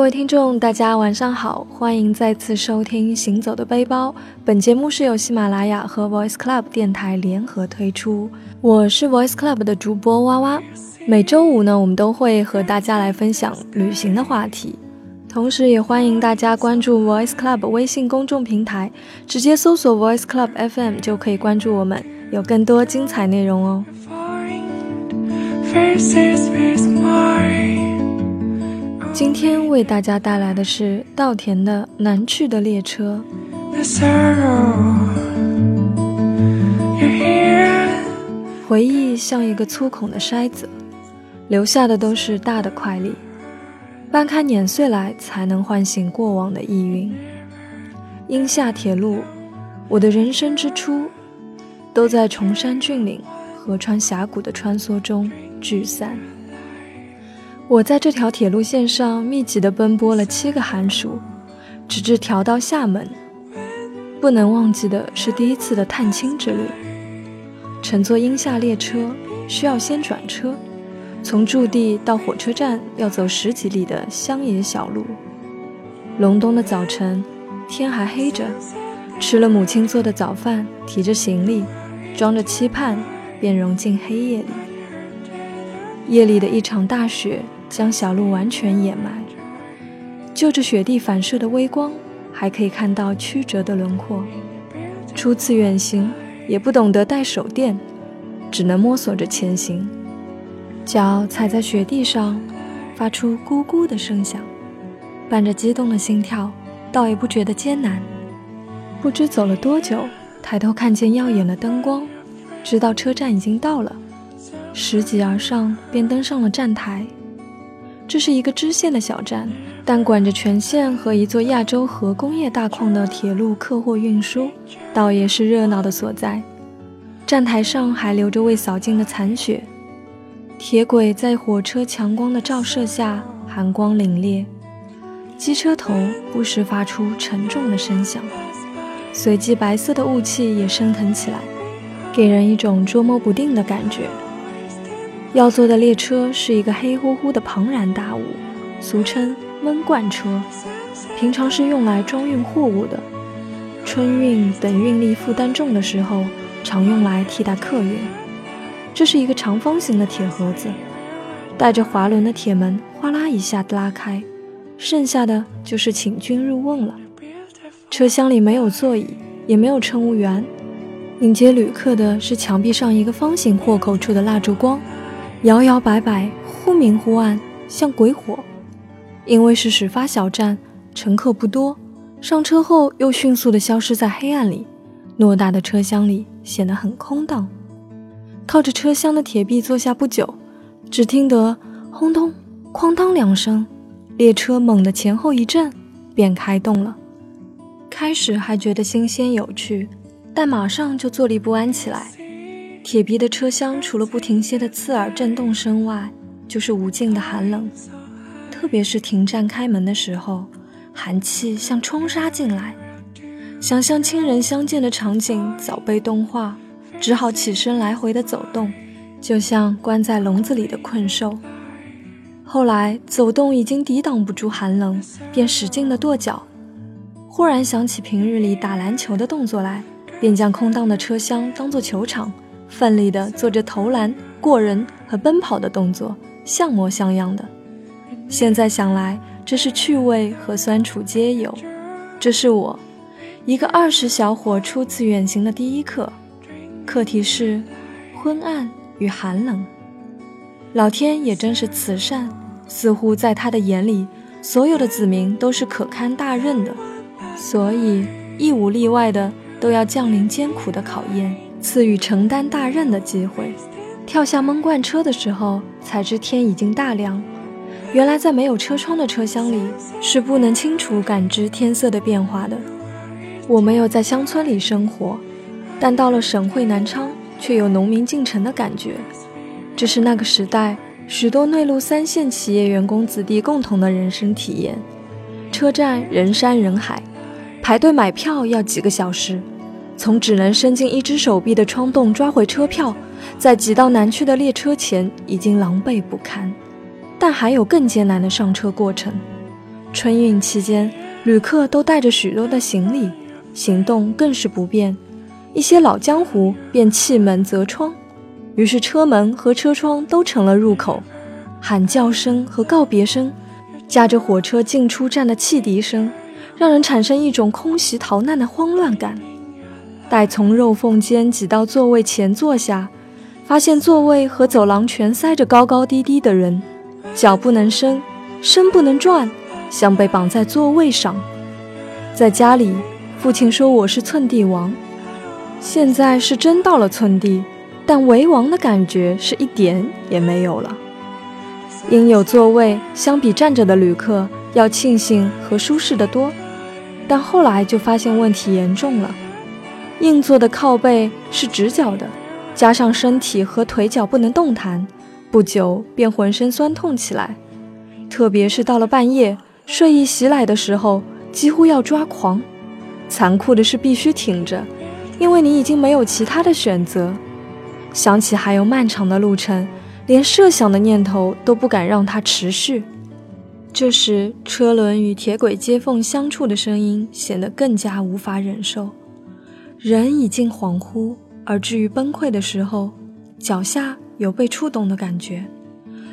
各位听众，大家晚上好，欢迎再次收听《行走的背包》。本节目是由喜马拉雅和 Voice Club 电台联合推出，我是 Voice Club 的主播哇哇。每周五呢，我们都会和大家来分享旅行的话题，同时也欢迎大家关注 Voice Club 微信公众平台，直接搜索 Voice Club FM 就可以关注我们，有更多精彩内容哦。今天为大家带来的是稻田的南去的列车。回忆像一个粗孔的筛子，留下的都是大的块粒，掰开碾碎来，才能唤醒过往的意蕴。鹰厦铁路，我的人生之初，都在崇山峻岭、河川峡谷的穿梭中聚散。我在这条铁路线上密集地奔波了七个寒暑，直至调到厦门。不能忘记的是第一次的探亲之旅。乘坐鹰厦列车需要先转车，从驻地到火车站要走十几里的乡野小路。隆冬的早晨，天还黑着，吃了母亲做的早饭，提着行李，装着期盼，便融进黑夜里。夜里的一场大雪。将小路完全掩埋，就着雪地反射的微光，还可以看到曲折的轮廓。初次远行，也不懂得带手电，只能摸索着前行。脚踩在雪地上，发出咕咕的声响，伴着激动的心跳，倒也不觉得艰难。不知走了多久，抬头看见耀眼的灯光，知道车站已经到了，拾级而上，便登上了站台。这是一个支线的小站，但管着全线和一座亚洲核工业大矿的铁路客货运输，倒也是热闹的所在。站台上还留着未扫净的残雪，铁轨在火车强光的照射下寒光凛冽，机车头不时发出沉重的声响，随即白色的雾气也升腾起来，给人一种捉摸不定的感觉。要坐的列车是一个黑乎乎的庞然大物，俗称闷罐车，平常是用来装运货物的。春运等运力负担重的时候，常用来替代客运。这是一个长方形的铁盒子，带着滑轮的铁门哗啦一下拉开，剩下的就是请君入瓮了。车厢里没有座椅，也没有乘务员，迎接旅客的是墙壁上一个方形豁口处的蜡烛光。摇摇摆摆，忽明忽暗，像鬼火。因为是始发小站，乘客不多，上车后又迅速地消失在黑暗里。偌大的车厢里显得很空荡。靠着车厢的铁壁坐下不久，只听得轰咚、哐当两声，列车猛地前后一震，便开动了。开始还觉得新鲜有趣，但马上就坐立不安起来。铁皮的车厢除了不停歇的刺耳震动声外，就是无尽的寒冷。特别是停站开门的时候，寒气像冲杀进来。想象亲人相见的场景早被冻化，只好起身来回的走动，就像关在笼子里的困兽。后来走动已经抵挡不住寒冷，便使劲的跺脚。忽然想起平日里打篮球的动作来，便将空荡的车厢当作球场。奋力地做着投篮、过人和奔跑的动作，像模像样的。现在想来，这是趣味和酸楚皆有。这是我一个二十小伙初次远行的第一课，课题是昏暗与寒冷。老天也真是慈善，似乎在他的眼里，所有的子民都是可堪大任的，所以一无例外的都要降临艰苦的考验。赐予承担大任的机会。跳下闷罐车的时候，才知天已经大亮。原来在没有车窗的车厢里，是不能清楚感知天色的变化的。我没有在乡村里生活，但到了省会南昌，却有农民进城的感觉。这是那个时代许多内陆三线企业员工子弟共同的人生体验。车站人山人海，排队买票要几个小时。从只能伸进一只手臂的窗洞抓回车票，在挤到南去的列车前已经狼狈不堪，但还有更艰难的上车过程。春运期间，旅客都带着许多的行李，行动更是不便。一些老江湖便弃门择窗，于是车门和车窗都成了入口。喊叫声和告别声，夹着火车进出站的汽笛声，让人产生一种空袭逃难的慌乱感。待从肉缝间挤到座位前坐下，发现座位和走廊全塞着高高低低的人，脚不能伸，身不能转，像被绑在座位上。在家里，父亲说我是寸地王，现在是真到了寸地，但为王的感觉是一点也没有了。应有座位，相比站着的旅客要庆幸和舒适得多，但后来就发现问题严重了。硬座的靠背是直角的，加上身体和腿脚不能动弹，不久便浑身酸痛起来。特别是到了半夜，睡意袭来的时候，几乎要抓狂。残酷的是，必须挺着，因为你已经没有其他的选择。想起还有漫长的路程。连设想的念头都不敢让它持续。这时，车轮与铁轨接缝相触的声音显得更加无法忍受。人已经恍惚而至于崩溃的时候，脚下有被触动的感觉。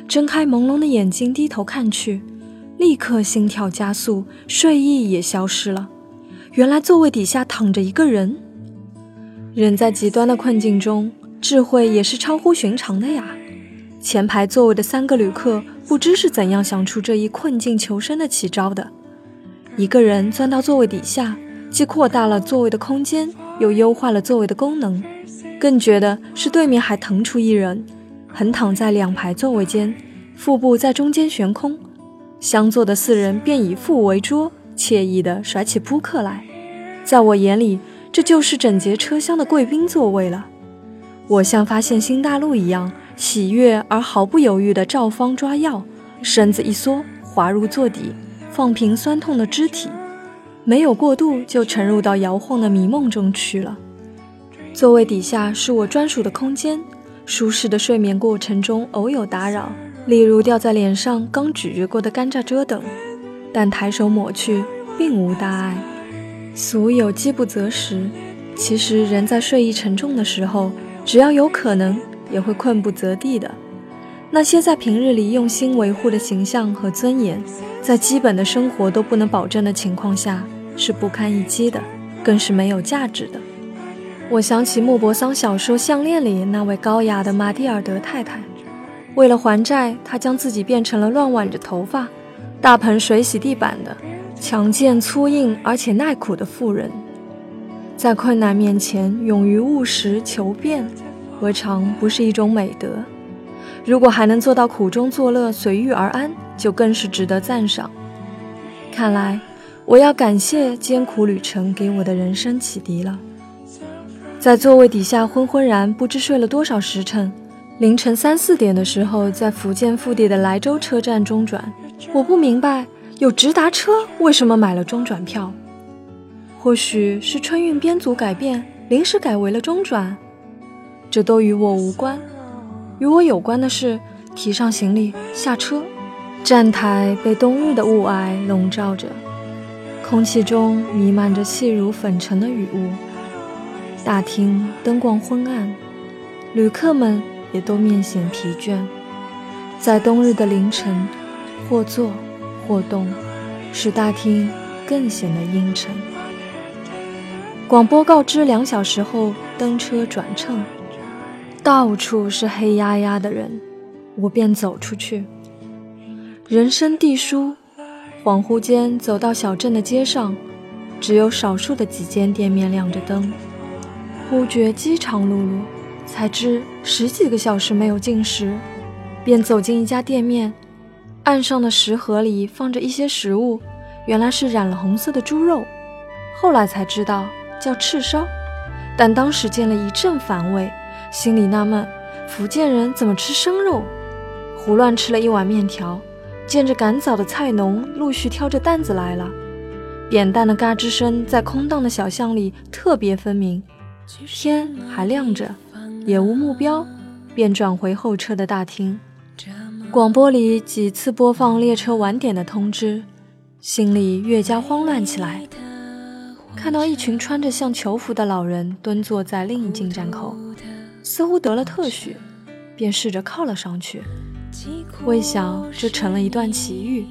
睁开朦胧的眼睛，低头看去，立刻心跳加速，睡意也消失了。原来座位底下躺着一个人。人在极端的困境中，智慧也是超乎寻常的呀。前排座位的三个旅客不知是怎样想出这一困境求生的奇招的。一个人钻到座位底下，既扩大了座位的空间，又优化了座位的功能。更绝的是，对面还腾出一人，横躺在两排座位间，腹部在中间悬空。相坐的四人便以腹为桌，惬意地甩起扑克来。在我眼里，这就是整节车厢的贵宾座位了。我像发现新大陆一样。喜悦而毫不犹豫地照方抓药，身子一缩，滑入座底，放平酸痛的肢体，没有过度就沉入到摇晃的迷梦中去了。座位底下是我专属的空间，舒适的睡眠过程中偶有打扰，例如掉在脸上刚咀嚼过的甘蔗汁等，但抬手抹去，并无大碍。俗有饥不择食，其实人在睡意沉重的时候，只要有可能。也会困不择地的。那些在平日里用心维护的形象和尊严，在基本的生活都不能保证的情况下，是不堪一击的，更是没有价值的。我想起莫泊桑小说《项链》里那位高雅的玛蒂尔德太太，为了还债，她将自己变成了乱挽着头发、大盆水洗地板的强健、粗硬而且耐苦的妇人，在困难面前勇于务实求变。何尝不是一种美德？如果还能做到苦中作乐、随遇而安，就更是值得赞赏。看来我要感谢艰苦旅程给我的人生启迪了。在座位底下昏昏然，不知睡了多少时辰。凌晨三四点的时候，在福建腹地的莱州车站中转。我不明白，有直达车，为什么买了中转票？或许是春运编组改变，临时改为了中转。这都与我无关，与我有关的是提上行李下车。站台被冬日的雾霭笼罩着，空气中弥漫着细如粉尘的雨雾。大厅灯光昏暗，旅客们也都面显疲倦。在冬日的凌晨，或坐或动，使大厅更显得阴沉。广播告知两小时后登车转乘。到处是黑压压的人，我便走出去。人生地疏，恍惚间走到小镇的街上，只有少数的几间店面亮着灯。忽觉饥肠辘辘，才知十几个小时没有进食，便走进一家店面，岸上的食盒里放着一些食物，原来是染了红色的猪肉。后来才知道叫赤烧，但当时见了一阵反胃。心里纳闷，福建人怎么吃生肉？胡乱吃了一碗面条，见着赶早的菜农陆续挑着担子来了，扁担的嘎吱声在空荡的小巷里特别分明。天还亮着，也无目标，便转回候车的大厅。广播里几次播放列车晚点的通知，心里越加慌乱起来。看到一群穿着像囚服的老人蹲坐在另一进站口，似乎得了特许，便试着靠了上去。未想这成了一段奇遇。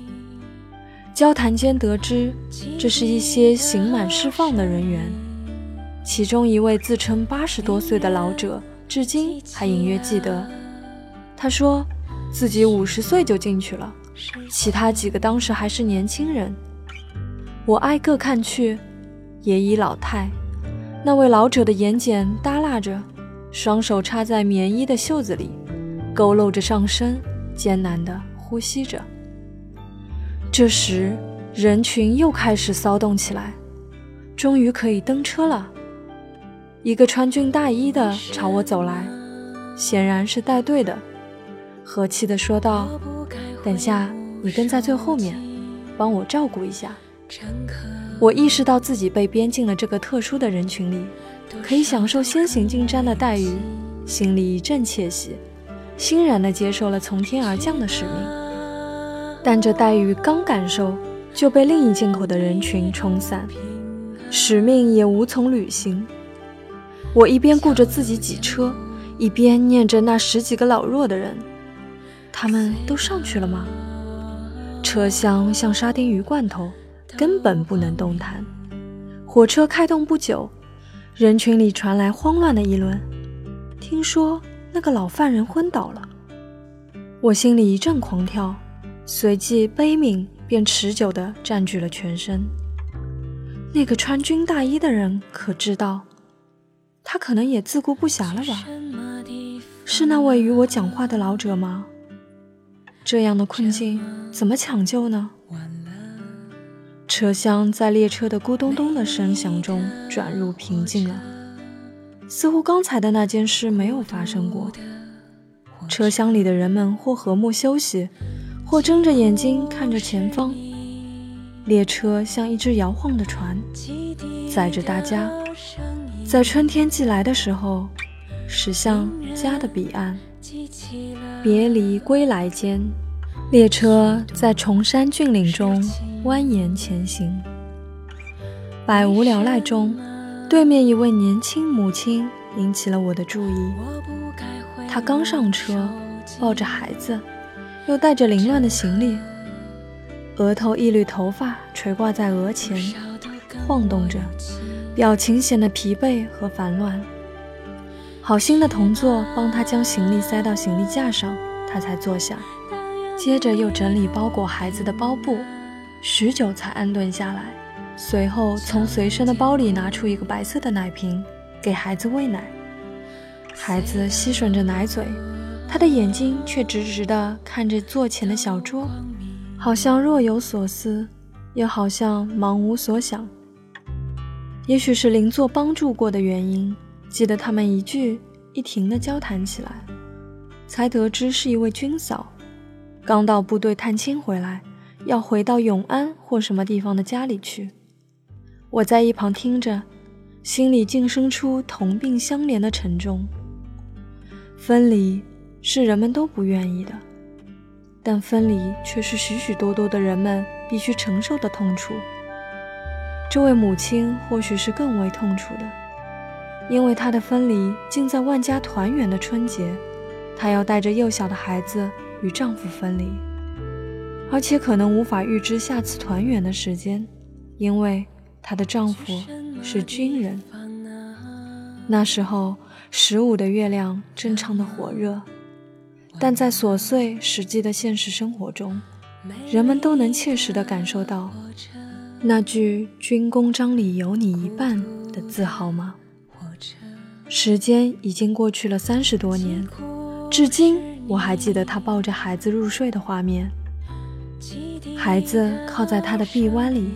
交谈间得知，这是一些刑满释放的人员，其中一位自称八十多岁的老者，至今还隐约记得，他说自己五十岁就进去了，其他几个当时还是年轻人。我挨个看去，也已老态。那位老者的眼睑耷拉着，双手插在棉衣的袖子里，佝偻着上身，艰难地呼吸着。这时，人群又开始骚动起来，终于可以登车了。一个穿军大衣的朝我走来，显然是带队的，和气地说道：“等下你跟在最后面，帮我照顾一下。”我意识到自己被编进了这个特殊的人群里，可以享受先行进站的待遇，心里一阵窃喜，欣然地接受了从天而降的使命。但这待遇刚感受，就被另一进口的人群冲散，使命也无从履行。我一边顾着自己挤车，一边念着那十几个老弱的人，他们都上去了吗？车厢像沙丁鱼罐头，根本不能动弹。火车开动不久，人群里传来慌乱的议论，听说那个老犯人昏倒了。我心里一阵狂跳。随即，悲悯便持久地占据了全身。那个穿军大衣的人可知道，他可能也自顾不暇了吧？是那位与我讲话的老者吗？这样的困境怎么抢救呢？车厢在列车的咕咚咚的声响中转入平静了，似乎刚才的那件事没有发生过。车厢里的人们或和睦休息。或睁着眼睛看着前方，列车像一只摇晃的船，载着大家，在春天寄来的时候，驶向家的彼岸。别离归来间，列车在崇山峻岭中蜿蜒前行。百无聊赖中，对面一位年轻母亲引起了我的注意。她刚上车，抱着孩子。又带着凌乱的行李，额头一缕头发垂挂在额前，晃动着，表情显得疲惫和烦乱。好心的同座帮他将行李塞到行李架上，他才坐下，接着又整理包裹孩子的包布，许久才安顿下来。随后从随身的包里拿出一个白色的奶瓶，给孩子喂奶。孩子吸吮着奶嘴。他的眼睛却直直地看着座前的小桌，好像若有所思，又好像忙无所想。也许是邻座帮助过的原因，记得他们一句一停地交谈起来，才得知是一位军嫂，刚到部队探亲回来，要回到永安或什么地方的家里去。我在一旁听着，心里竟生出同病相怜的沉重。分离。是人们都不愿意的，但分离却是许许多多的人们必须承受的痛楚。这位母亲或许是更为痛楚的，因为她的分离竟在万家团圆的春节，她要带着幼小的孩子与丈夫分离，而且可能无法预知下次团圆的时间，因为她的丈夫是军人。那时候，十五的月亮正唱的火热。但在琐碎实际的现实生活中，人们都能切实地感受到那句“军功章里有你一半”的自豪吗？时间已经过去了三十多年，至今我还记得他抱着孩子入睡的画面。孩子靠在他的臂弯里，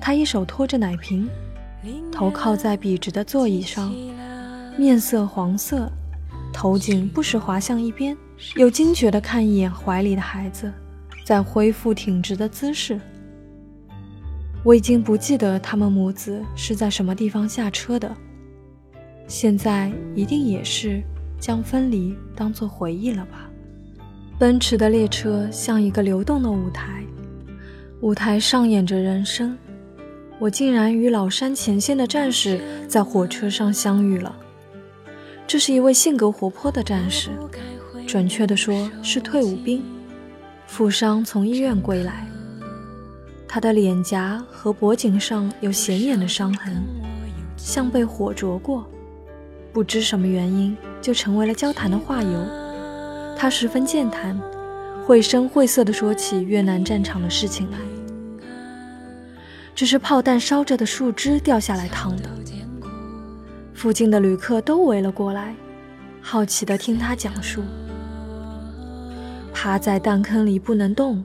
他一手托着奶瓶，头靠在笔直的座椅上，面色黄色，头颈不时滑向一边。又惊觉地看一眼怀里的孩子，在恢复挺直的姿势。我已经不记得他们母子是在什么地方下车的，现在一定也是将分离当作回忆了吧？奔驰的列车像一个流动的舞台，舞台上演着人生，我竟然与老山前线的战士在火车上相遇了。这是一位性格活泼的战士，准确的说是退伍兵，负伤从医院归来。他的脸颊和脖颈上有显眼的伤痕，像被火灼过。不知什么原因，就成为了交谈的话由。他十分健谈。绘声绘色地说起越南战场的事情来，这是炮弹烧着的树枝掉下来烫的。附近的旅客都围了过来，好奇地听他讲述。趴在弹坑里不能动，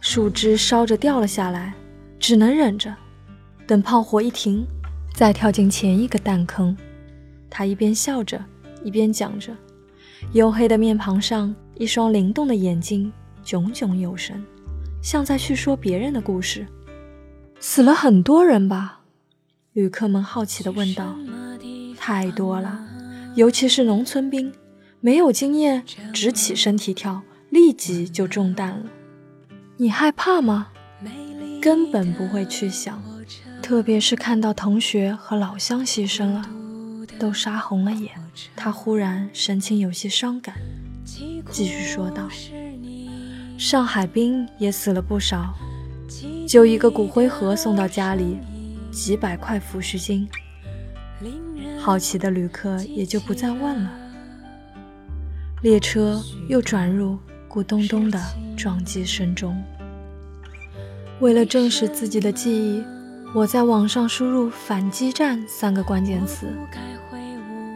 树枝烧着掉了下来，只能忍着，等炮火一停，再跳进前一个弹坑。他一边笑着，一边讲着，黝黑的面庞上。一双灵动的眼睛炯炯有神，像在叙说别人的故事。死了很多人吧？旅客们好奇地问道。太多了，尤其是农村兵，没有经验，只起身体跳，立即就中弹了。你害怕吗？根本不会去想，特别是看到同学和老乡牺牲了，都杀红了眼。他忽然神情有些伤感。继续说道：“上海兵也死了不少，就一个骨灰盒送到家里，几百块抚恤金。好奇的旅客也就不再问了。列车又转入咕咚咚的撞击声中。为了证实自己的记忆，我在网上输入‘反击战’三个关键词，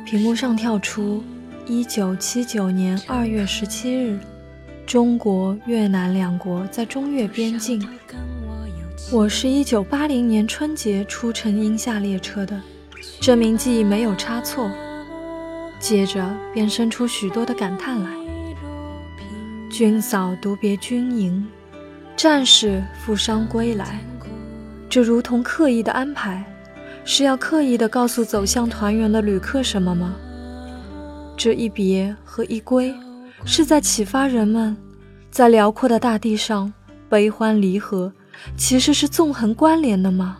屏幕上跳出。”一九七九年二月十七日，中国越南两国在中越边境。我是一九八零年春节出乘鹰厦列车的，这名记忆没有差错。接着便生出许多的感叹来：军嫂独别军营，战士负伤归来，这如同刻意的安排，是要刻意的告诉走向团圆的旅客什么吗？这一别和一归，是在启发人们，在辽阔的大地上，悲欢离合其实是纵横关联的吗？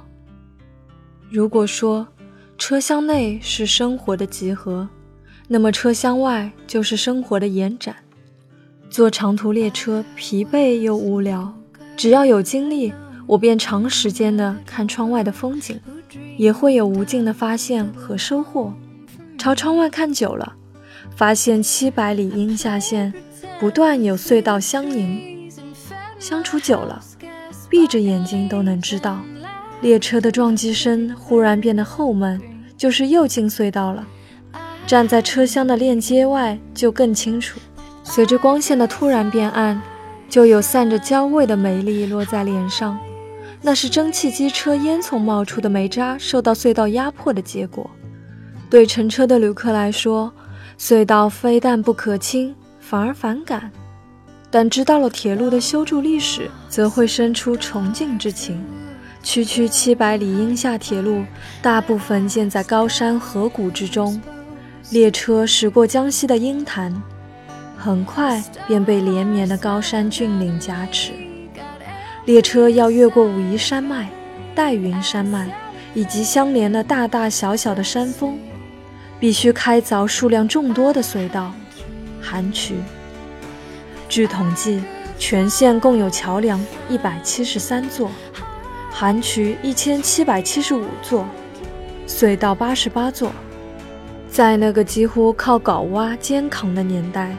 如果说车厢内是生活的集合，那么车厢外就是生活的延展。坐长途列车疲惫又无聊，只要有精力，我便长时间的看窗外的风景，也会有无尽的发现和收获。朝窗外看久了。发现七百里阴下线不断有隧道相迎，相处久了，闭着眼睛都能知道，列车的撞击声忽然变得后闷，就是又进隧道了。站在车厢的链接外就更清楚，随着光线的突然变暗，就有散着焦味的美丽落在脸上，那是蒸汽机车烟囱冒出的煤渣受到隧道压迫的结果。对乘车的旅客来说，隧道非但不可亲，反而反感；但知道了铁路的修筑历史，则会生出崇敬之情。区区七百里阴下铁路，大部分建在高山河谷之中。列车驶过江西的鹰潭，很快便被连绵的高山峻岭夹持。列车要越过武夷山脉、岱云山脉，以及相连的大大小小的山峰。必须开凿数量众多的隧道、涵渠。据统计，全线共有桥梁一百七十三座，涵渠一千七百七十五座，隧道八十八座。在那个几乎靠镐挖肩扛的年代，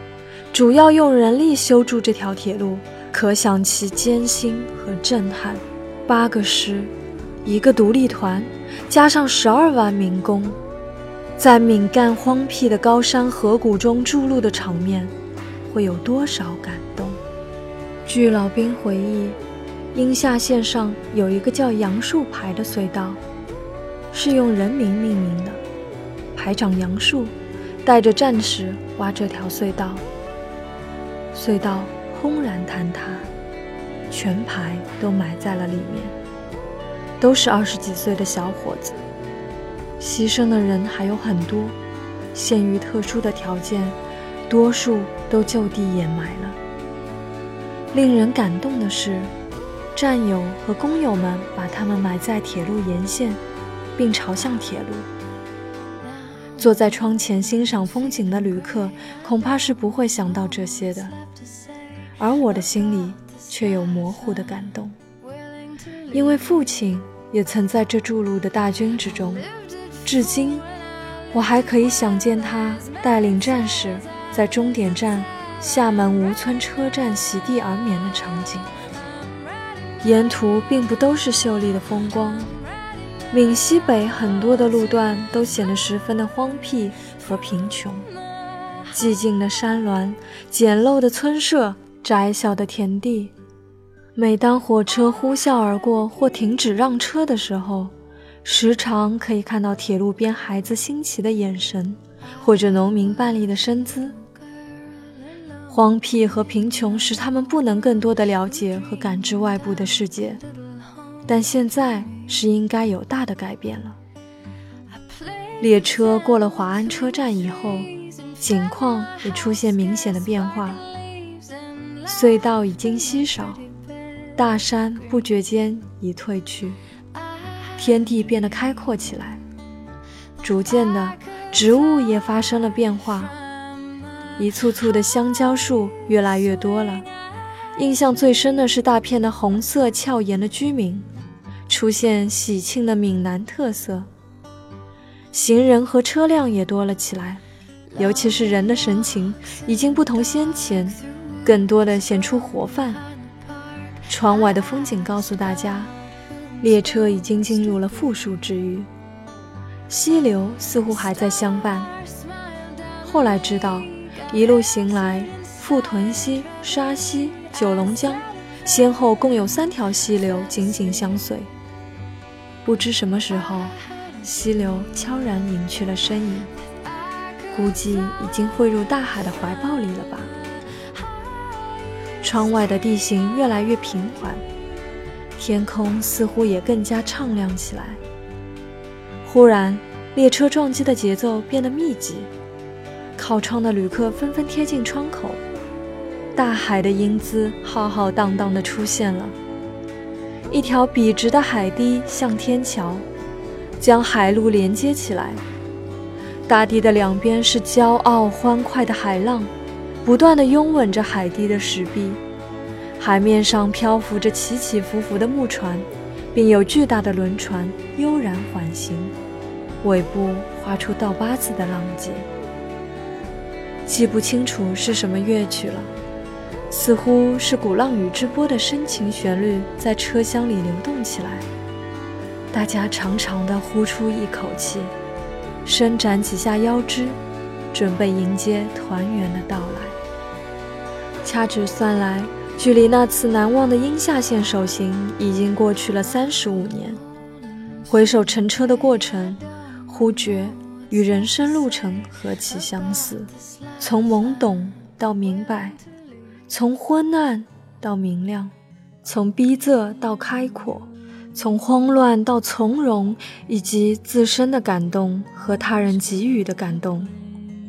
主要用人力修筑这条铁路，可想其艰辛和震撼。八个师，一个独立团，加上十二万民工。在闽赣荒僻的高山河谷中筑路的场面，会有多少感动？据老兵回忆，阴下线上有一个叫杨树排的隧道，是用人名命名的。排长杨树带着战士挖这条隧道，隧道轰然坍塌，全排都埋在了里面，都是二十几岁的小伙子。牺牲的人还有很多，限于特殊的条件，多数都就地掩埋了。令人感动的是，战友和工友们把他们埋在铁路沿线，并朝向铁路。坐在窗前欣赏风景的旅客恐怕是不会想到这些的，而我的心里却有模糊的感动，因为父亲也曾在这筑路的大军之中。至今，我还可以想见他带领战士在终点站厦门吴村车站席地而眠的场景。沿途并不都是秀丽的风光。闽西北很多的路段都显得十分的荒僻和贫穷，寂静的山峦，简陋的村舍，窄小的田地。每当火车呼啸而过或停止让车的时候，时常可以看到铁路边孩子新奇的眼神，或者农民半立的身姿。荒僻和贫穷使他们不能更多的了解和感知外部的世界。但现在是应该有大的改变了。列车过了华安车站以后，景况也出现明显的变化。隧道已经稀少，大山不觉间已退去，天地变得开阔起来。逐渐的，植物也发生了变化，一簇簇的香蕉树越来越多了。印象最深的是大片的红色俏颜的居民。出现喜庆的闽南特色，行人和车辆也多了起来，尤其是人的神情已经不同先前，更多的显出活泛。窗外的风景告诉大家，列车已经进入了富庶之域，溪流似乎还在相伴。后来知道，一路行来，富屯溪、沙溪、九龙江，先后共有三条溪流紧紧相随。不知什么时候，溪流悄然隐去了身影，估计已经汇入大海的怀抱里了吧。窗外的地形越来越平缓，天空似乎也更加敞亮起来。忽然，列车撞击的节奏变得密集，靠窗的旅客纷纷贴近窗口，大海的英姿浩浩荡荡地出现了。一条笔直的海堤向天桥，将海陆连接起来。大地的两边是骄傲欢快的海浪，不断地拥吻着海堤的石壁。海面上漂浮着起起伏伏的木船，并有巨大的轮船悠然缓行，尾部画出倒八字的浪迹。记不清楚是什么乐曲了。似乎是鼓浪屿之波的深情旋律在车厢里流动起来，大家长长的呼出一口气，伸展几下腰肢，准备迎接团圆的到来。掐指算来，距离那次难忘的阴下线首行已经过去了三十五年。回首乘车的过程，忽觉与人生路程何其相似，从懵懂到明白。从昏暗到明亮，从逼仄到开阔，从慌乱到从容，以及自身的感动和他人给予的感动，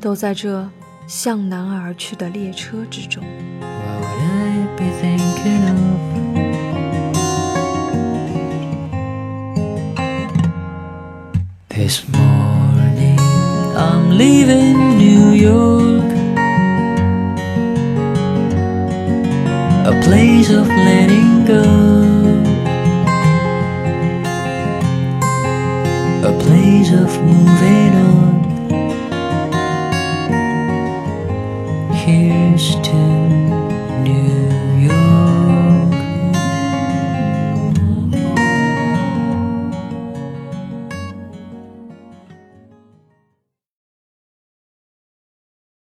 都在这向南而去的列车之中。This morning I'm leaving New York. a place of letting go, a place of moving on. to